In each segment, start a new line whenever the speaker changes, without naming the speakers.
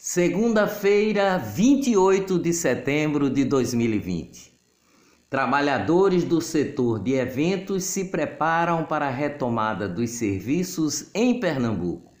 Segunda-feira, 28 de setembro de 2020. Trabalhadores do setor de eventos se preparam para a retomada dos serviços em Pernambuco.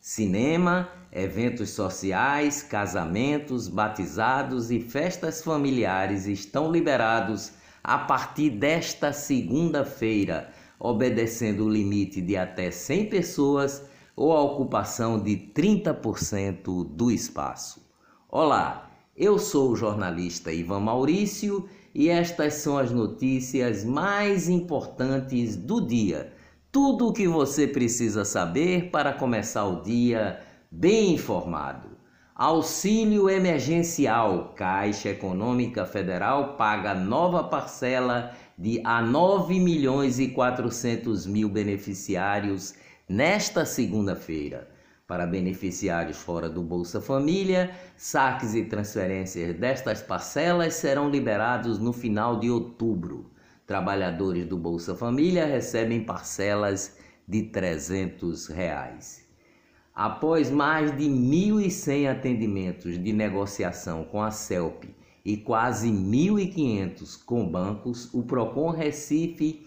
Cinema, eventos sociais, casamentos, batizados e festas familiares estão liberados a partir desta segunda-feira, obedecendo o limite de até 100 pessoas ou a ocupação de 30% do espaço. Olá, eu sou o jornalista Ivan Maurício e estas são as notícias mais importantes do dia. Tudo o que você precisa saber para começar o dia bem informado. Auxílio emergencial. Caixa Econômica Federal paga nova parcela de a 9 milhões e 400 mil beneficiários nesta segunda-feira. Para beneficiários fora do Bolsa Família, saques e transferências destas parcelas serão liberados no final de outubro. Trabalhadores do Bolsa Família recebem parcelas de 300 reais. Após mais de 1.100 atendimentos de negociação com a CELP e quase 1.500 com bancos, o Procon Recife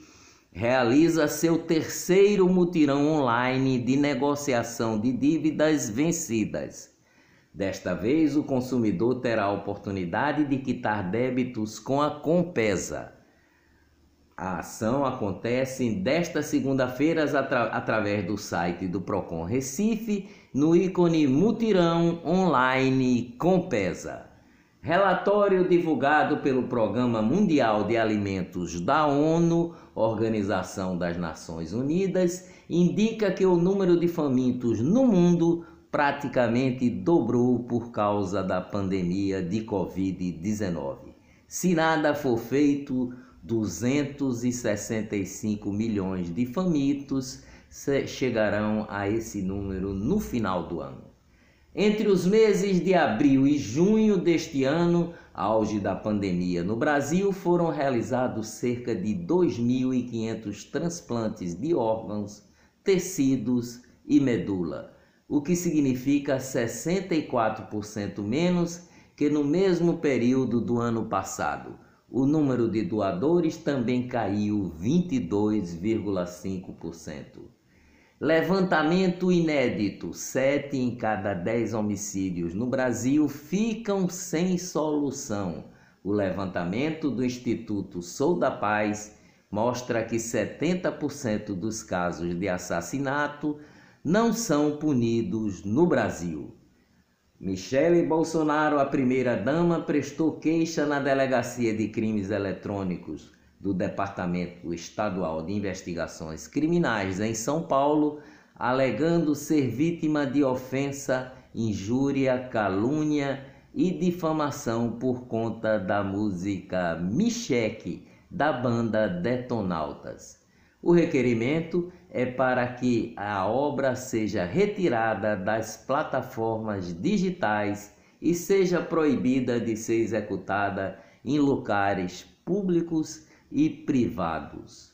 realiza seu terceiro mutirão online de negociação de dívidas vencidas. Desta vez, o consumidor terá a oportunidade de quitar débitos com a Compesa. A ação acontece desta segunda-feira atra através do site do Procon Recife, no ícone Mutirão Online Compesa. Relatório divulgado pelo Programa Mundial de Alimentos da ONU, Organização das Nações Unidas, indica que o número de famintos no mundo praticamente dobrou por causa da pandemia de Covid-19. Se nada for feito, 265 milhões de famintos chegarão a esse número no final do ano. Entre os meses de abril e junho deste ano, auge da pandemia no Brasil, foram realizados cerca de 2.500 transplantes de órgãos, tecidos e medula, o que significa 64% menos que no mesmo período do ano passado. O número de doadores também caiu 22,5%. Levantamento inédito: sete em cada dez homicídios no Brasil ficam sem solução. O levantamento do Instituto Sou da Paz mostra que 70% dos casos de assassinato não são punidos no Brasil. Michele Bolsonaro, a primeira-dama, prestou queixa na Delegacia de Crimes Eletrônicos do Departamento Estadual de Investigações Criminais em São Paulo, alegando ser vítima de ofensa, injúria, calúnia e difamação por conta da música Micheque da banda Detonautas. O requerimento é para que a obra seja retirada das plataformas digitais e seja proibida de ser executada em locais públicos e privados.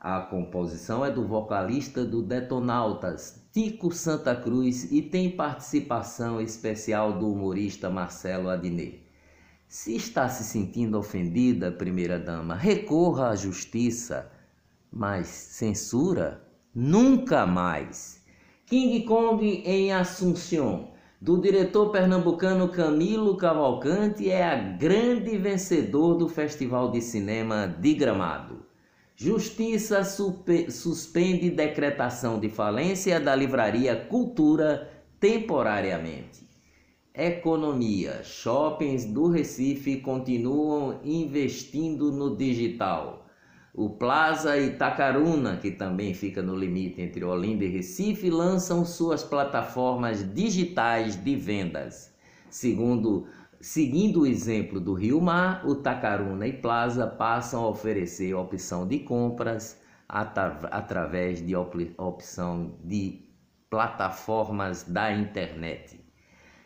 A composição é do vocalista do Detonautas, Tico Santa Cruz, e tem participação especial do humorista Marcelo Adnet. Se está se sentindo ofendida, primeira-dama, recorra à justiça, mas censura? Nunca mais. King Kong em Assunção do diretor pernambucano Camilo Cavalcante é a grande vencedor do Festival de Cinema de Gramado. Justiça suspende decretação de falência da livraria Cultura temporariamente. Economia: shoppings do Recife continuam investindo no digital. O Plaza Itacaruna, que também fica no limite entre Olinda e Recife, lançam suas plataformas digitais de vendas. Segundo, seguindo o exemplo do Rio Mar, o Tacaruna e Plaza passam a oferecer opção de compras através de op opção de plataformas da internet.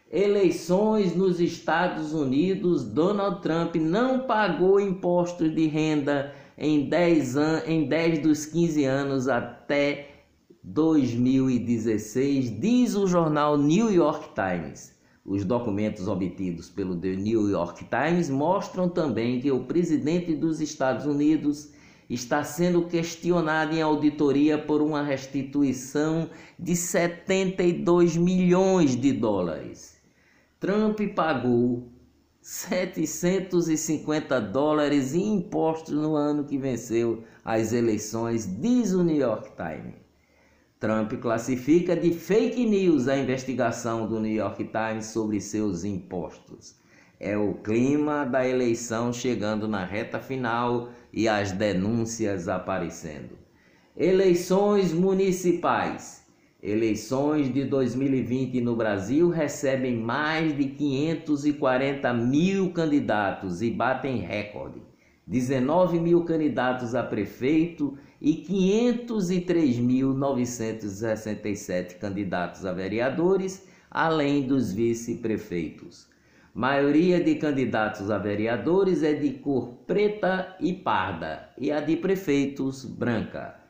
Eleições nos Estados Unidos, Donald Trump não pagou impostos de renda em 10, an em 10 dos 15 anos até 2016, diz o jornal New York Times. Os documentos obtidos pelo The New York Times mostram também que o presidente dos Estados Unidos está sendo questionado em auditoria por uma restituição de 72 milhões de dólares. Trump pagou 750 dólares em impostos no ano que venceu as eleições, diz o New York Times. Trump classifica de fake news a investigação do New York Times sobre seus impostos. É o clima da eleição chegando na reta final e as denúncias aparecendo. Eleições municipais. Eleições de 2020 no Brasil recebem mais de 540 mil candidatos e batem recorde. 19 mil candidatos a prefeito e 503.967 candidatos a vereadores, além dos vice-prefeitos. Maioria de candidatos a vereadores é de cor preta e parda e a de prefeitos branca.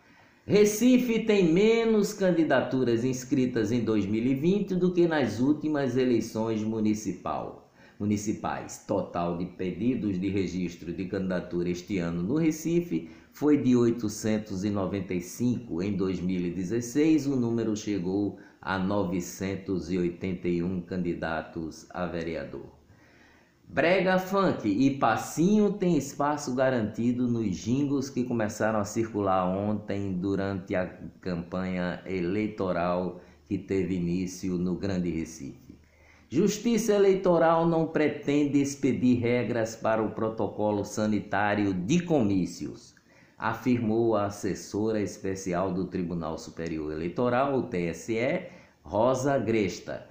Recife tem menos candidaturas inscritas em 2020 do que nas últimas eleições municipal, municipais. Total de pedidos de registro de candidatura este ano no Recife foi de 895. Em 2016, o número chegou a 981 candidatos a vereador. Brega Funk e Passinho tem espaço garantido nos jingos que começaram a circular ontem durante a campanha eleitoral que teve início no Grande Recife. Justiça Eleitoral não pretende expedir regras para o protocolo sanitário de comícios afirmou a assessora especial do Tribunal Superior Eleitoral, o TSE, Rosa Gresta.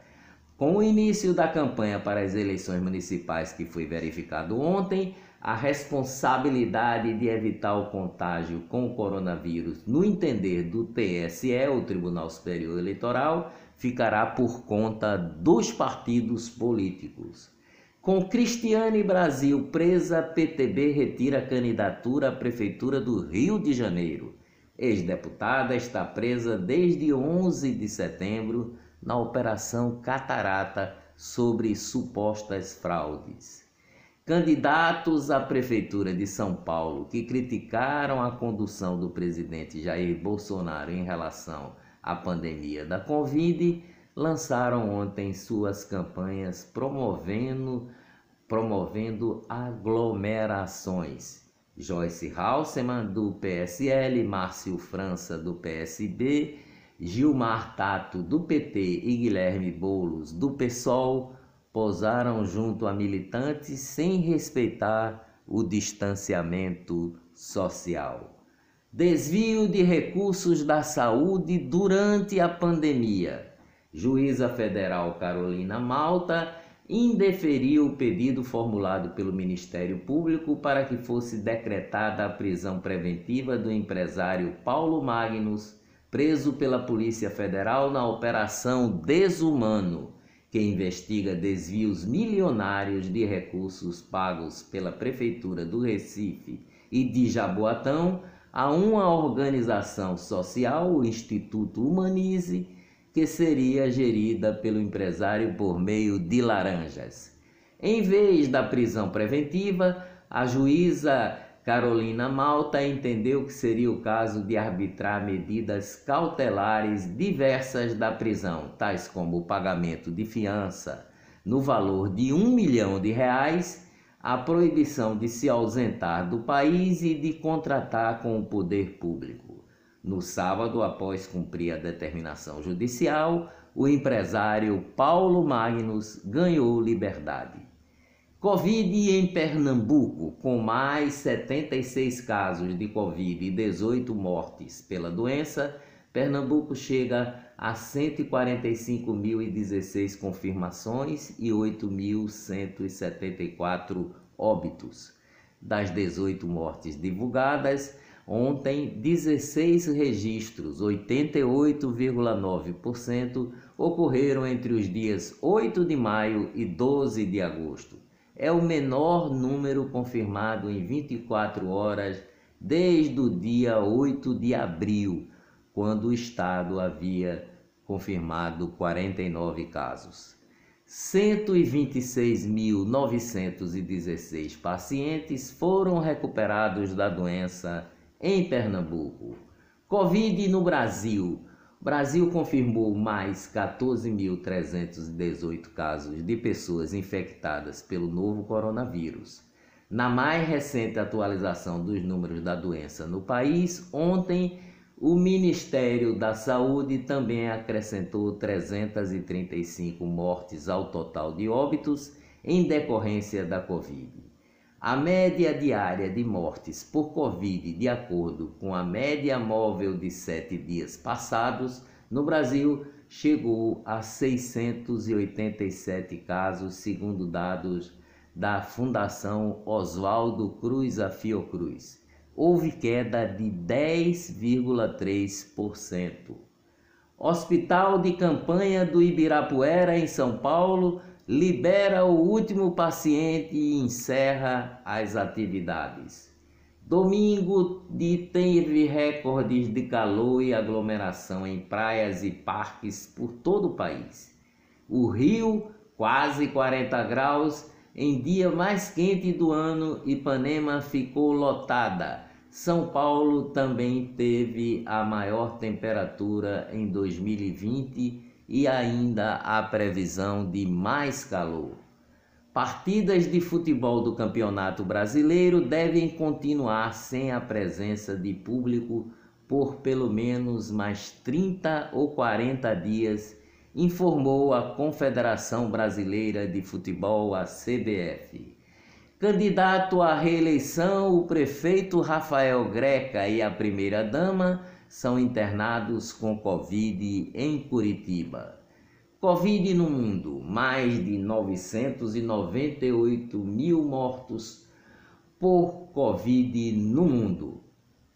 Com o início da campanha para as eleições municipais que foi verificado ontem, a responsabilidade de evitar o contágio com o coronavírus, no entender do TSE, o Tribunal Superior Eleitoral, ficará por conta dos partidos políticos. Com Cristiane Brasil presa, PTB retira a candidatura à Prefeitura do Rio de Janeiro. Ex-deputada está presa desde 11 de setembro na Operação Catarata sobre supostas fraudes. Candidatos à Prefeitura de São Paulo que criticaram a condução do presidente Jair Bolsonaro em relação à pandemia da Covid lançaram ontem suas campanhas promovendo, promovendo aglomerações. Joyce Halseman, do PSL, Márcio França, do PSB, Gilmar Tato, do PT e Guilherme Boulos, do PSOL, posaram junto a militantes sem respeitar o distanciamento social. Desvio de recursos da saúde durante a pandemia. Juíza Federal Carolina Malta indeferiu o pedido formulado pelo Ministério Público para que fosse decretada a prisão preventiva do empresário Paulo Magnus, preso pela Polícia Federal na Operação Desumano, que investiga desvios milionários de recursos pagos pela Prefeitura do Recife e de Jaboatão a uma organização social, o Instituto Humanize que seria gerida pelo empresário por meio de laranjas. Em vez da prisão preventiva, a juíza Carolina Malta entendeu que seria o caso de arbitrar medidas cautelares diversas da prisão, tais como o pagamento de fiança no valor de um milhão de reais, a proibição de se ausentar do país e de contratar com o poder público. No sábado, após cumprir a determinação judicial, o empresário Paulo Magnus ganhou liberdade. Covid em Pernambuco, com mais 76 casos de Covid e 18 mortes pela doença, Pernambuco chega a 145.016 confirmações e 8.174 óbitos. Das 18 mortes divulgadas, Ontem, 16 registros, 88,9%, ocorreram entre os dias 8 de maio e 12 de agosto. É o menor número confirmado em 24 horas desde o dia 8 de abril, quando o estado havia confirmado 49 casos. 126.916 pacientes foram recuperados da doença em Pernambuco. Covid no Brasil. Brasil confirmou mais 14.318 casos de pessoas infectadas pelo novo coronavírus. Na mais recente atualização dos números da doença no país, ontem o Ministério da Saúde também acrescentou 335 mortes ao total de óbitos em decorrência da Covid. A média diária de mortes por Covid, de acordo com a média móvel de sete dias passados, no Brasil chegou a 687 casos, segundo dados da Fundação Oswaldo Cruz a Fiocruz houve queda de 10,3%. Hospital de campanha do Ibirapuera, em São Paulo, libera o último paciente e encerra as atividades. Domingo de teve recordes de calor e aglomeração em praias e parques por todo o país. O Rio, quase 40 graus, em dia mais quente do ano, Ipanema ficou lotada. São Paulo também teve a maior temperatura em 2020 e ainda há previsão de mais calor. Partidas de futebol do Campeonato Brasileiro devem continuar sem a presença de público por pelo menos mais 30 ou 40 dias informou a Confederação Brasileira de Futebol, a CBF. Candidato à reeleição, o prefeito Rafael Greca e a primeira-dama são internados com Covid em Curitiba. Covid no mundo: mais de 998 mil mortos por Covid no mundo.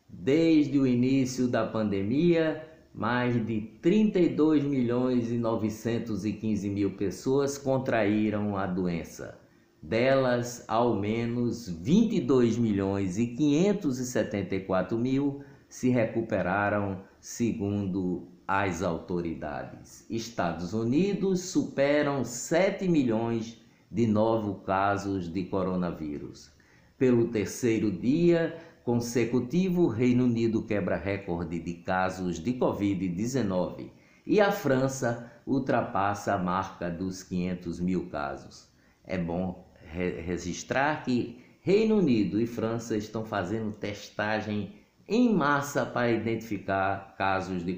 Desde o início da pandemia, mais de 32 milhões e 915 mil pessoas contraíram a doença. Delas, ao menos 22 milhões e 574 mil se recuperaram, segundo as autoridades. Estados Unidos superam 7 milhões de novos casos de coronavírus. Pelo terceiro dia, consecutivo, Reino Unido quebra recorde de casos de Covid-19 e a França ultrapassa a marca dos 500 mil casos. É bom re registrar que Reino Unido e França estão fazendo testagem em massa para identificar casos de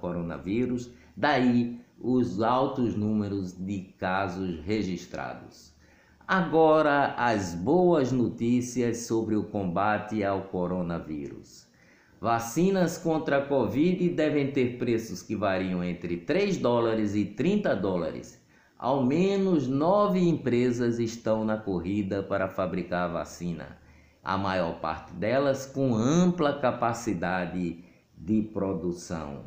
coronavírus, daí os altos números de casos registrados. Agora, as boas notícias sobre o combate ao coronavírus. Vacinas contra a Covid devem ter preços que variam entre 3 dólares e 30 dólares. Ao menos nove empresas estão na corrida para fabricar a vacina, a maior parte delas com ampla capacidade de produção.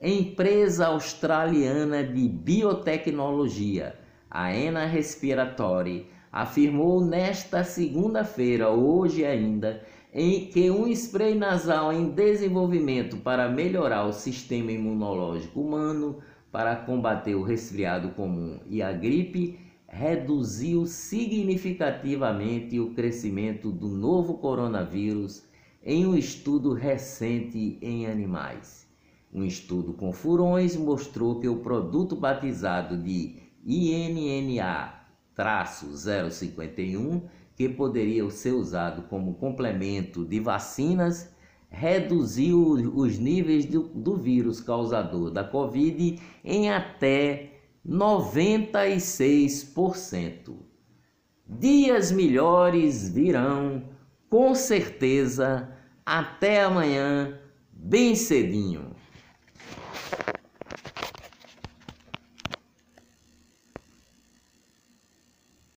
Empresa australiana de biotecnologia a ENA Respiratory afirmou nesta segunda-feira, hoje ainda, em que um spray nasal em desenvolvimento para melhorar o sistema imunológico humano para combater o resfriado comum e a gripe reduziu significativamente o crescimento do novo coronavírus em um estudo recente em animais. Um estudo com furões mostrou que o produto batizado de INNA-051, que poderia ser usado como complemento de vacinas, reduziu os níveis do, do vírus causador da Covid em até 96%. Dias melhores virão, com certeza. Até amanhã, bem cedinho.